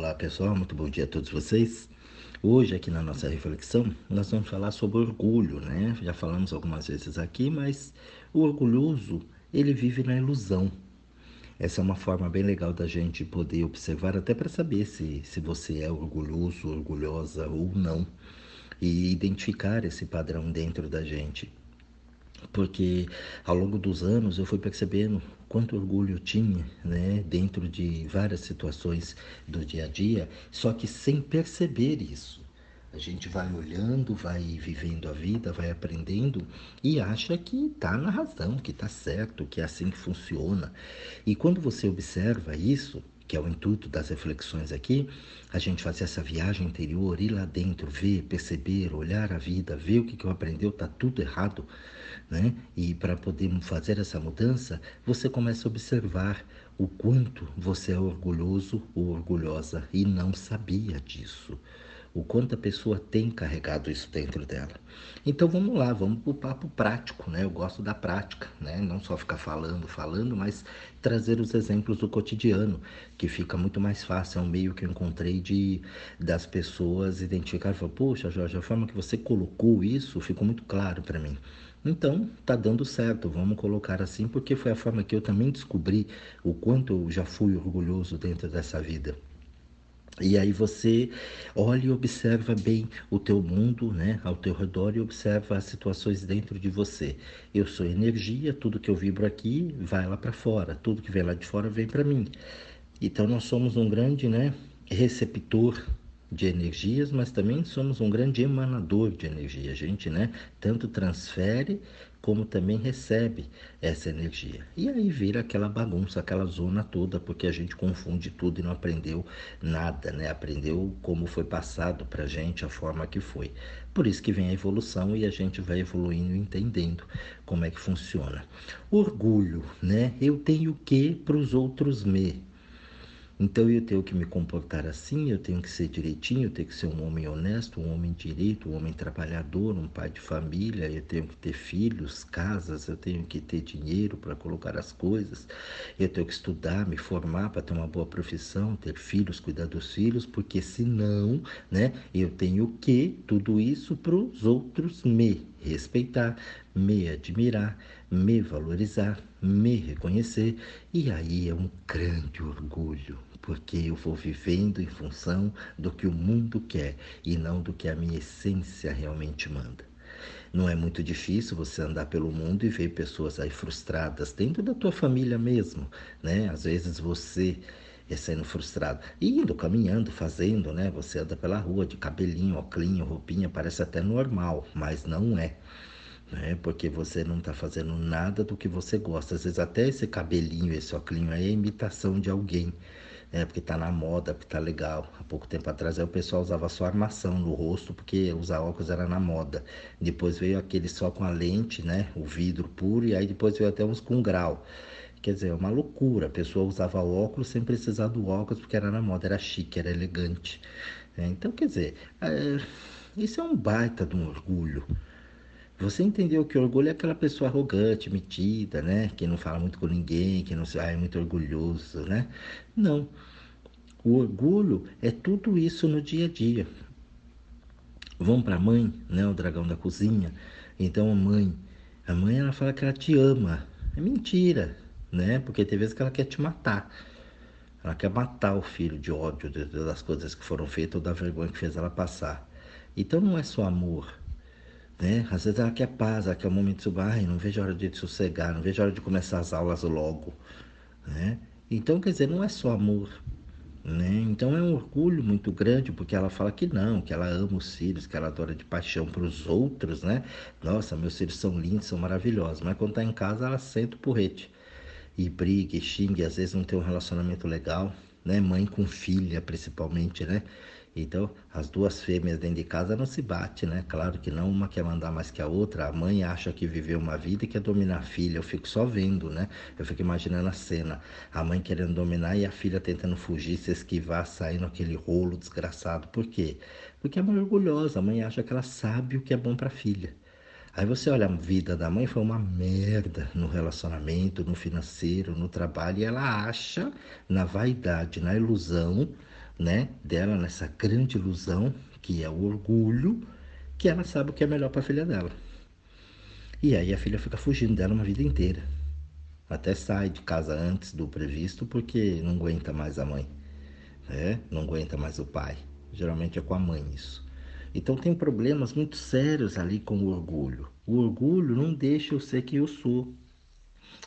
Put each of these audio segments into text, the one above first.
Olá pessoal, muito bom dia a todos vocês. Hoje aqui na nossa reflexão nós vamos falar sobre orgulho, né? Já falamos algumas vezes aqui, mas o orgulhoso ele vive na ilusão. Essa é uma forma bem legal da gente poder observar até para saber se, se você é orgulhoso, orgulhosa ou não e identificar esse padrão dentro da gente porque ao longo dos anos eu fui percebendo quanto orgulho tinha, né, dentro de várias situações do dia a dia, só que sem perceber isso. A gente vai olhando, vai vivendo a vida, vai aprendendo e acha que está na razão, que está certo, que é assim que funciona. E quando você observa isso, que é o intuito das reflexões aqui, a gente fazer essa viagem interior, ir lá dentro, ver, perceber, olhar a vida, ver o que, que eu aprendeu, está tudo errado, né? E para poder fazer essa mudança, você começa a observar o quanto você é orgulhoso ou orgulhosa e não sabia disso o quanto a pessoa tem carregado isso dentro dela. Então vamos lá, vamos para o papo prático, né? Eu gosto da prática, né? Não só ficar falando, falando, mas trazer os exemplos do cotidiano, que fica muito mais fácil. É um meio que eu encontrei de das pessoas identificar, falar, poxa, Jorge, a forma que você colocou isso ficou muito claro para mim. Então, tá dando certo, vamos colocar assim, porque foi a forma que eu também descobri o quanto eu já fui orgulhoso dentro dessa vida. E aí você olha e observa bem o teu mundo, né, ao teu redor e observa as situações dentro de você. Eu sou energia, tudo que eu vibro aqui vai lá para fora, tudo que vem lá de fora vem para mim. Então nós somos um grande, né, receptor de energias, mas também somos um grande emanador de energia. A gente, né, tanto transfere como também recebe essa energia. E aí vira aquela bagunça, aquela zona toda, porque a gente confunde tudo e não aprendeu nada, né? Aprendeu como foi passado para gente, a forma que foi. Por isso que vem a evolução e a gente vai evoluindo, entendendo como é que funciona. Orgulho, né? Eu tenho que para os outros me. Então eu tenho que me comportar assim, eu tenho que ser direitinho, eu tenho que ser um homem honesto, um homem direito, um homem trabalhador, um pai de família, eu tenho que ter filhos, casas, eu tenho que ter dinheiro para colocar as coisas, eu tenho que estudar, me formar para ter uma boa profissão, ter filhos, cuidar dos filhos, porque senão, né, eu tenho que tudo isso para os outros me respeitar, me admirar, me valorizar, me reconhecer, e aí é um grande orgulho porque eu vou vivendo em função do que o mundo quer e não do que a minha essência realmente manda. Não é muito difícil você andar pelo mundo e ver pessoas aí frustradas dentro da tua família mesmo, né? Às vezes você é sendo frustrado. indo, caminhando, fazendo, né? Você anda pela rua de cabelinho, oclinho, roupinha, parece até normal, mas não é. Né? Porque você não está fazendo nada do que você gosta. Às vezes até esse cabelinho, esse oclinho aí é imitação de alguém é, porque tá na moda, porque tá legal. Há pouco tempo atrás o pessoal usava só armação no rosto, porque usar óculos era na moda. Depois veio aquele só com a lente, né? O vidro puro, e aí depois veio até uns com grau. Quer dizer, é uma loucura. A pessoa usava óculos sem precisar do óculos, porque era na moda, era chique, era elegante. É, então, quer dizer, é, isso é um baita de um orgulho. Você entendeu que orgulho é aquela pessoa arrogante, metida, né? Que não fala muito com ninguém, que não ah, é muito orgulhoso, né? Não. O orgulho é tudo isso no dia a dia. Vão para a mãe, né? O dragão da cozinha. Então a mãe, a mãe ela fala que ela te ama. É mentira, né? Porque tem vezes que ela quer te matar. Ela quer matar o filho de ódio das coisas que foram feitas ou da vergonha que fez ela passar. Então não é só amor né? Às vezes ela quer paz, ela quer um momento de ai, não vejo a hora de sossegar, não vejo a hora de começar as aulas logo. Né? Então, quer dizer, não é só amor. Né? Então é um orgulho muito grande, porque ela fala que não, que ela ama os filhos, que ela adora de paixão para os outros, né? Nossa, meus filhos são lindos, são maravilhosos. Mas quando está em casa, ela senta o porrete. E briga, e xinga, e às vezes não tem um relacionamento legal, né? Mãe com filha, principalmente, né? Então, as duas fêmeas dentro de casa não se batem, né? Claro que não, uma quer mandar mais que a outra. A mãe acha que viveu uma vida e quer dominar a filha. Eu fico só vendo, né? Eu fico imaginando a cena. A mãe querendo dominar e a filha tentando fugir, se esquivar, saindo aquele rolo desgraçado. Por quê? Porque a mãe é orgulhosa. A mãe acha que ela sabe o que é bom para a filha. Aí você olha, a vida da mãe foi uma merda no relacionamento, no financeiro, no trabalho, e ela acha, na vaidade, na ilusão, né, dela nessa grande ilusão que é o orgulho, que ela sabe o que é melhor para a filha dela. E aí a filha fica fugindo dela uma vida inteira. Até sai de casa antes do previsto porque não aguenta mais a mãe, né? não aguenta mais o pai. Geralmente é com a mãe isso. Então tem problemas muito sérios ali com o orgulho. O orgulho não deixa eu ser quem eu sou.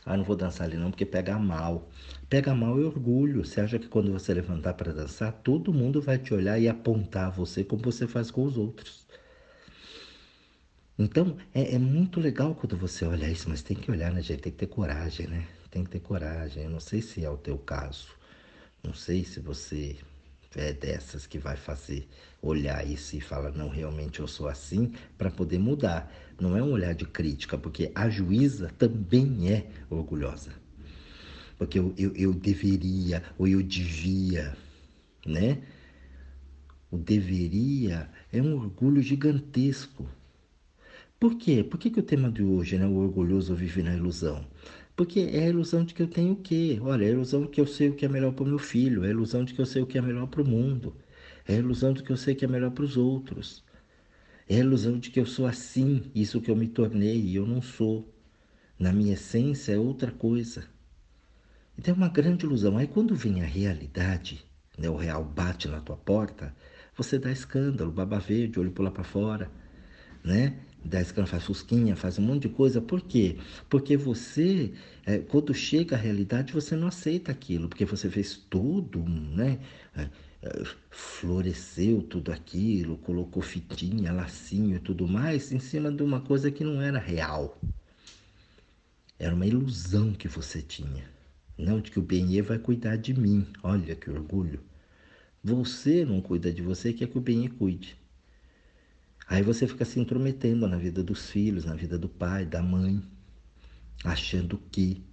Ah, não vou dançar ali não porque pega mal. Pega mal é orgulho. Você acha que quando você levantar para dançar, todo mundo vai te olhar e apontar você como você faz com os outros. Então, é, é, muito legal quando você olha isso, mas tem que olhar, né, gente? Tem que ter coragem, né? Tem que ter coragem. Eu não sei se é o teu caso. Não sei se você é dessas que vai fazer olhar isso e falar, não, realmente eu sou assim, para poder mudar. Não é um olhar de crítica, porque a juíza também é orgulhosa. Porque eu, eu, eu deveria ou eu devia, né? O deveria é um orgulho gigantesco. Por quê? Por que, que o tema de hoje, né, o orgulhoso vive na ilusão? Porque é a ilusão de que eu tenho o quê? Olha, é a ilusão de que eu sei o que é melhor para o meu filho, é a ilusão de que eu sei o que é melhor para o mundo, é a ilusão de que eu sei o que é melhor para os outros, é a ilusão de que eu sou assim, isso que eu me tornei e eu não sou. Na minha essência é outra coisa. Então é uma grande ilusão. Aí quando vem a realidade, né, o real bate na tua porta, você dá escândalo, baba verde, olho pular para fora, né? da escana faz fusquinha, faz um monte de coisa. Por quê? Porque você, é, quando chega a realidade, você não aceita aquilo, porque você fez tudo, né? É, é, floresceu tudo aquilo, colocou fitinha, lacinho e tudo mais em cima de uma coisa que não era real. Era uma ilusão que você tinha. Não de que o Benê vai cuidar de mim. Olha que orgulho. Você não cuida de você, quer que o Benê cuide. Aí você fica se intrometendo na vida dos filhos, na vida do pai, da mãe, achando que,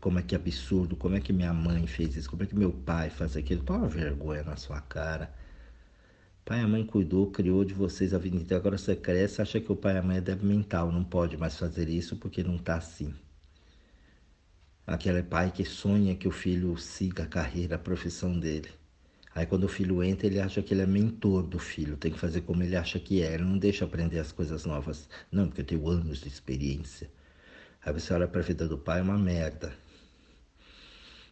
como é que é absurdo, como é que minha mãe fez isso, como é que meu pai faz aquilo. Toma vergonha na sua cara. Pai e a mãe cuidou, criou de vocês a vida inteira. Agora você cresce, acha que o pai e a mãe é débil mental, não pode mais fazer isso porque não está assim. Aquele pai que sonha que o filho siga a carreira, a profissão dele. Aí quando o filho entra, ele acha que ele é mentor do filho, tem que fazer como ele acha que é, ele não deixa aprender as coisas novas. Não, porque eu tenho anos de experiência. Aí você olha para a vida do pai, é uma merda.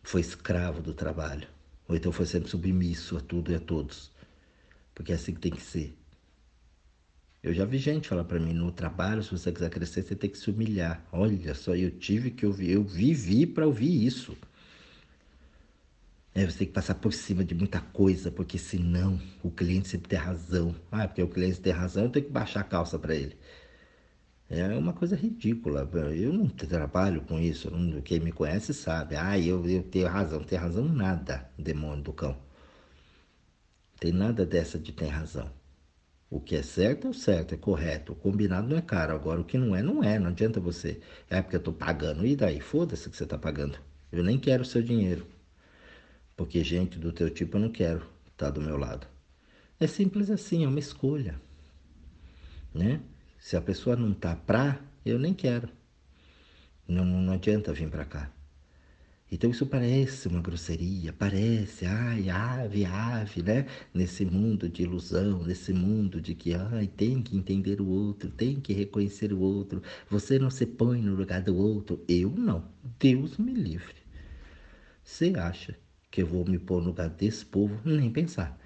Foi escravo do trabalho. Ou então foi sempre submisso a tudo e a todos. Porque é assim que tem que ser. Eu já vi gente falar para mim, no trabalho, se você quiser crescer, você tem que se humilhar. Olha só, eu tive que ouvir, eu vivi para ouvir isso. É, você tem que passar por cima de muita coisa, porque senão o cliente sempre tem razão. Ah, porque o cliente tem razão, eu tenho que baixar a calça para ele. É uma coisa ridícula. Eu não trabalho com isso. Quem me conhece sabe. Ah, eu, eu tenho razão. Tem razão nada, demônio do cão. Tem nada dessa de tem razão. O que é certo é o certo, é correto. O combinado não é caro. Agora, o que não é, não é. Não adianta você. É porque eu estou pagando. E daí? Foda-se que você está pagando. Eu nem quero o seu dinheiro. Porque gente do teu tipo eu não quero estar tá do meu lado. É simples assim, é uma escolha. Né? Se a pessoa não tá pra, eu nem quero. Não, não adianta vir para cá. Então isso parece uma grosseria, parece, ai, ave, ave, né? Nesse mundo de ilusão, nesse mundo de que, ai, tem que entender o outro, tem que reconhecer o outro, você não se põe no lugar do outro. Eu não. Deus me livre. Você acha que eu vou me pôr no lugar desse povo, nem pensar.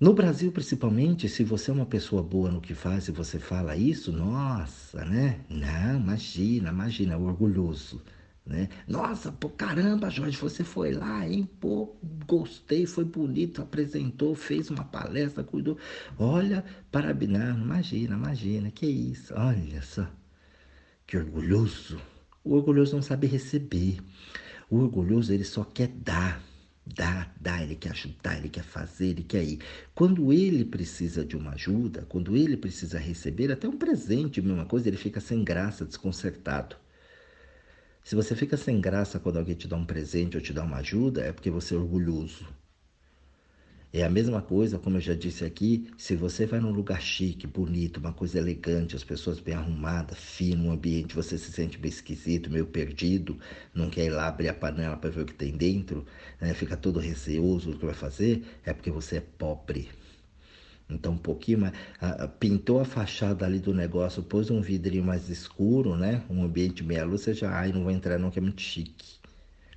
No Brasil, principalmente, se você é uma pessoa boa no que faz e você fala isso, nossa, né? Não, imagina, imagina, orgulhoso. Né? Nossa, pô, caramba, Jorge, você foi lá, hein? Pô, gostei, foi bonito, apresentou, fez uma palestra, cuidou. Olha, parabéns, imagina, imagina, que isso, olha só, que orgulhoso. O orgulhoso não sabe receber. O orgulhoso, ele só quer dar, dar, dar, ele quer ajudar, ele quer fazer, ele quer ir. Quando ele precisa de uma ajuda, quando ele precisa receber até um presente, mesma coisa, ele fica sem graça, desconcertado. Se você fica sem graça quando alguém te dá um presente ou te dá uma ajuda, é porque você é orgulhoso. É a mesma coisa, como eu já disse aqui, se você vai num lugar chique, bonito, uma coisa elegante, as pessoas bem arrumadas, fino, um ambiente, você se sente meio esquisito, meio perdido, não quer ir lá abrir a panela para ver o que tem dentro, né? fica todo receoso do que vai fazer, é porque você é pobre. Então, um pouquinho mais. pintou a fachada ali do negócio, pôs um vidrinho mais escuro, né? Um ambiente meia luz, você já, ai, não vou entrar não, que é muito chique.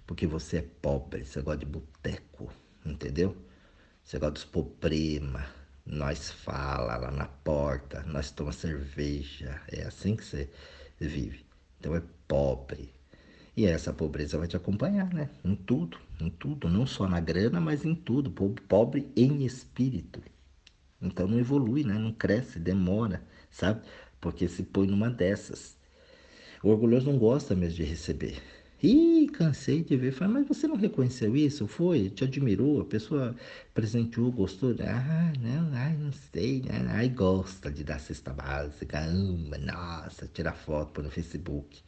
Porque você é pobre, você gosta de boteco, entendeu? Você gosta dos problema. Nós fala lá na porta, nós toma cerveja. É assim que você vive. Então é pobre. E essa pobreza vai te acompanhar, né? Em tudo, em tudo. Não só na grana, mas em tudo. Pobre em espírito. Então não evolui, né? Não cresce, demora, sabe? Porque se põe numa dessas. O orgulhoso não gosta mesmo de receber. Ih, cansei de ver. Falei, mas você não reconheceu isso? Foi? Te admirou? A pessoa presenteou, gostou? Ah, não, ai, não sei. Ai, gosta de dar cesta básica, ama, nossa, tirar foto pôr no Facebook.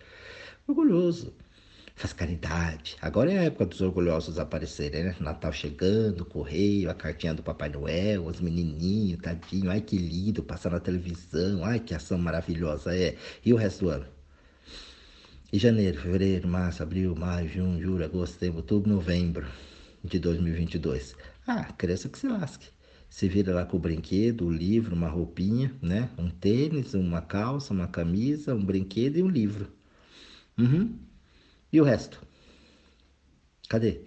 Orgulhoso. Faz caridade. Agora é a época dos orgulhosos aparecerem, né? Natal chegando, correio, a cartinha do Papai Noel, os menininhos, tadinho. Ai, que lindo, passar na televisão. Ai, que ação maravilhosa é. E o resto do ano? E janeiro, fevereiro, março, abril, maio, junho, julho, agosto, setembro, outubro, novembro de 2022. Ah, criança que se lasque. Se vira lá com o brinquedo, o livro, uma roupinha, né? Um tênis, uma calça, uma camisa, um brinquedo e um livro. Uhum. E o resto? Cadê?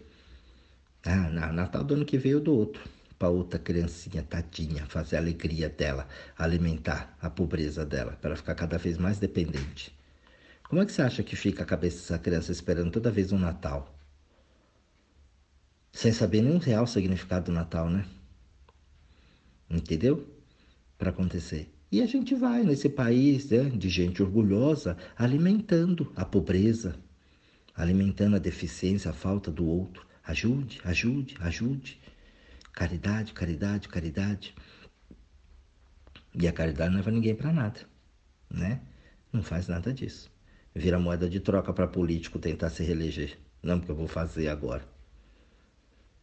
Ah, Natal do ano que veio do outro. Para outra criancinha, tadinha, fazer a alegria dela, alimentar a pobreza dela, para ficar cada vez mais dependente. Como é que você acha que fica a cabeça dessa criança esperando toda vez um Natal? Sem saber nenhum real significado do Natal, né? Entendeu? Para acontecer. E a gente vai nesse país né, de gente orgulhosa alimentando a pobreza, alimentando a deficiência, a falta do outro. Ajude, ajude, ajude. Caridade, caridade, caridade. E a caridade não leva ninguém para nada, né? Não faz nada disso vira moeda de troca para político tentar se reeleger. Não, porque eu vou fazer agora.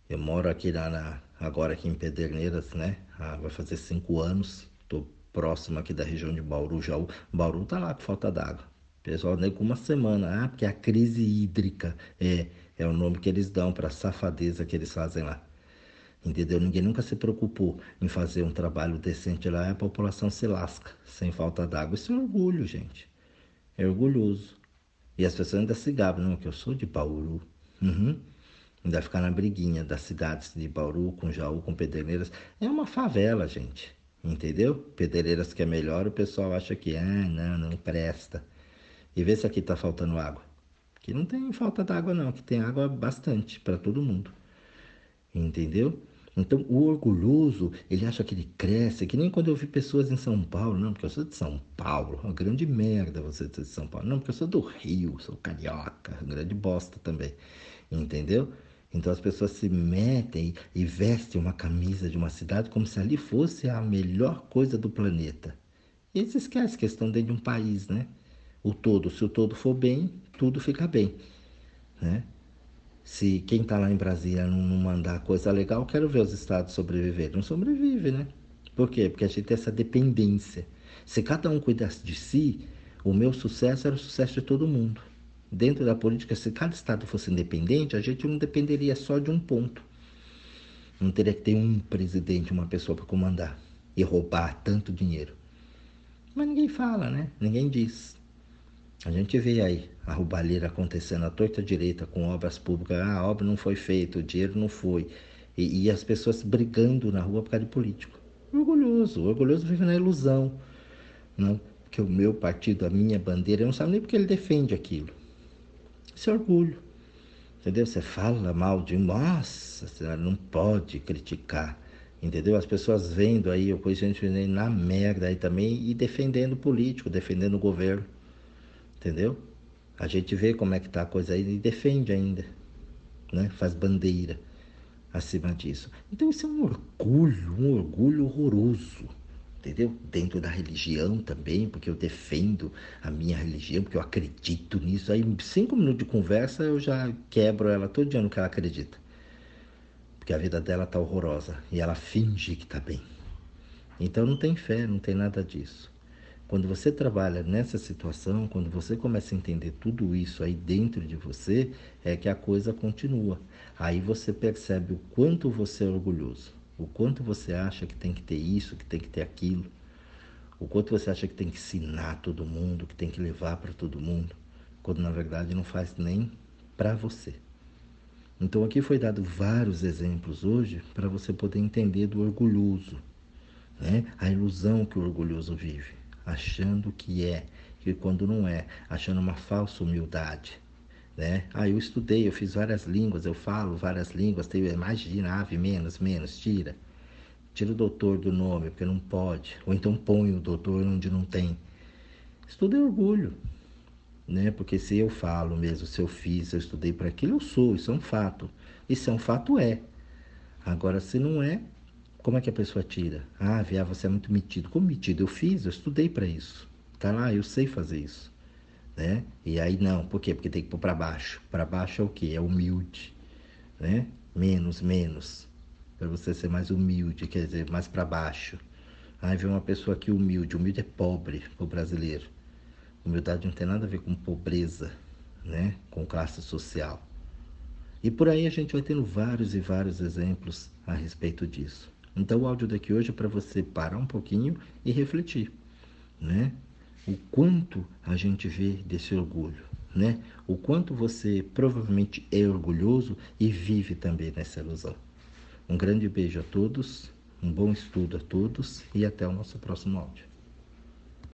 Eu moro aqui na, na agora aqui em Pederneiras, né? Ah, vai fazer cinco anos. Estou próximo aqui da região de Bauru. Já Bauru tá lá com falta d'água. Pessoal, nem com uma semana. Ah, porque a crise hídrica é, é o nome que eles dão para a safadeza que eles fazem lá. Entendeu? Ninguém nunca se preocupou em fazer um trabalho decente lá e a população se lasca sem falta d'água. Isso é orgulho, gente é orgulhoso. E as pessoas ainda se gabam, não, que eu sou de Bauru. Uhum. Ainda ficar na briguinha das cidades de Bauru com Jaú, com Pederneiras. É uma favela, gente. Entendeu? Pederneiras que é melhor, o pessoal acha que, ah, não, não presta. E vê se aqui tá faltando água. Que não tem falta d'água, não, que tem água bastante para todo mundo. Entendeu? Então, o orgulhoso, ele acha que ele cresce, que nem quando eu vi pessoas em São Paulo, não, porque eu sou de São Paulo, uma grande merda você ser de São Paulo, não, porque eu sou do Rio, sou carioca, grande bosta também, entendeu? Então as pessoas se metem e vestem uma camisa de uma cidade como se ali fosse a melhor coisa do planeta. E eles esquecem que estão dentro de um país, né? O todo, se o todo for bem, tudo fica bem, né? se quem está lá em Brasília não, não mandar coisa legal, quero ver os estados sobreviver. Não sobrevive, né? Por quê? Porque a gente tem essa dependência. Se cada um cuidasse de si, o meu sucesso era o sucesso de todo mundo. Dentro da política, se cada estado fosse independente, a gente não dependeria só de um ponto. Não teria que ter um presidente, uma pessoa para comandar e roubar tanto dinheiro. Mas ninguém fala, né? Ninguém diz. A gente vê aí a roubalheira acontecendo à torta direita com obras públicas. Ah, a obra não foi feita, o dinheiro não foi. E, e as pessoas brigando na rua por causa de político. Orgulhoso, orgulhoso vive na ilusão. Não? Porque o meu partido, a minha bandeira, eu não sabe nem porque ele defende aquilo. Isso é orgulho. Entendeu? Você fala mal de nossa, você não pode criticar. Entendeu? As pessoas vendo aí, conheço gente na merda aí também e defendendo o político, defendendo o governo. Entendeu? A gente vê como é que tá a coisa aí e defende ainda, né? Faz bandeira acima disso. Então isso é um orgulho, um orgulho horroroso, entendeu? Dentro da religião também, porque eu defendo a minha religião, porque eu acredito nisso. Aí cinco minutos de conversa eu já quebro ela todo dia no que ela acredita. porque a vida dela tá horrorosa e ela finge que tá bem. Então não tem fé, não tem nada disso. Quando você trabalha nessa situação, quando você começa a entender tudo isso aí dentro de você, é que a coisa continua. Aí você percebe o quanto você é orgulhoso, o quanto você acha que tem que ter isso, que tem que ter aquilo, o quanto você acha que tem que ensinar todo mundo, que tem que levar para todo mundo, quando na verdade não faz nem para você. Então aqui foi dado vários exemplos hoje para você poder entender do orgulhoso, né? A ilusão que o orgulhoso vive achando que é, que quando não é, achando uma falsa humildade. Né? Ah, eu estudei, eu fiz várias línguas, eu falo várias línguas, tenho, imagina, ave, menos, menos, tira. Tira o doutor do nome, porque não pode. Ou então põe o doutor onde não tem. Tudo é orgulho. Né? Porque se eu falo mesmo, se eu fiz, eu estudei para aquilo, eu sou, isso é um fato. Isso é um fato, é. Agora, se não é, como é que a pessoa tira? Ah, Via, você é muito metido. Como metido? Eu fiz, eu estudei para isso. Tá lá, eu sei fazer isso. Né? E aí não, por quê? Porque tem que pôr para baixo. Para baixo é o quê? É humilde, né? Menos, menos. Para você ser mais humilde, quer dizer, mais para baixo. Aí vem uma pessoa aqui humilde. Humilde é pobre o brasileiro. Humildade não tem nada a ver com pobreza, né? Com classe social. E por aí a gente vai tendo vários e vários exemplos a respeito disso. Então o áudio daqui hoje é para você parar um pouquinho e refletir, né? O quanto a gente vê desse orgulho, né? O quanto você provavelmente é orgulhoso e vive também nessa ilusão. Um grande beijo a todos, um bom estudo a todos e até o nosso próximo áudio.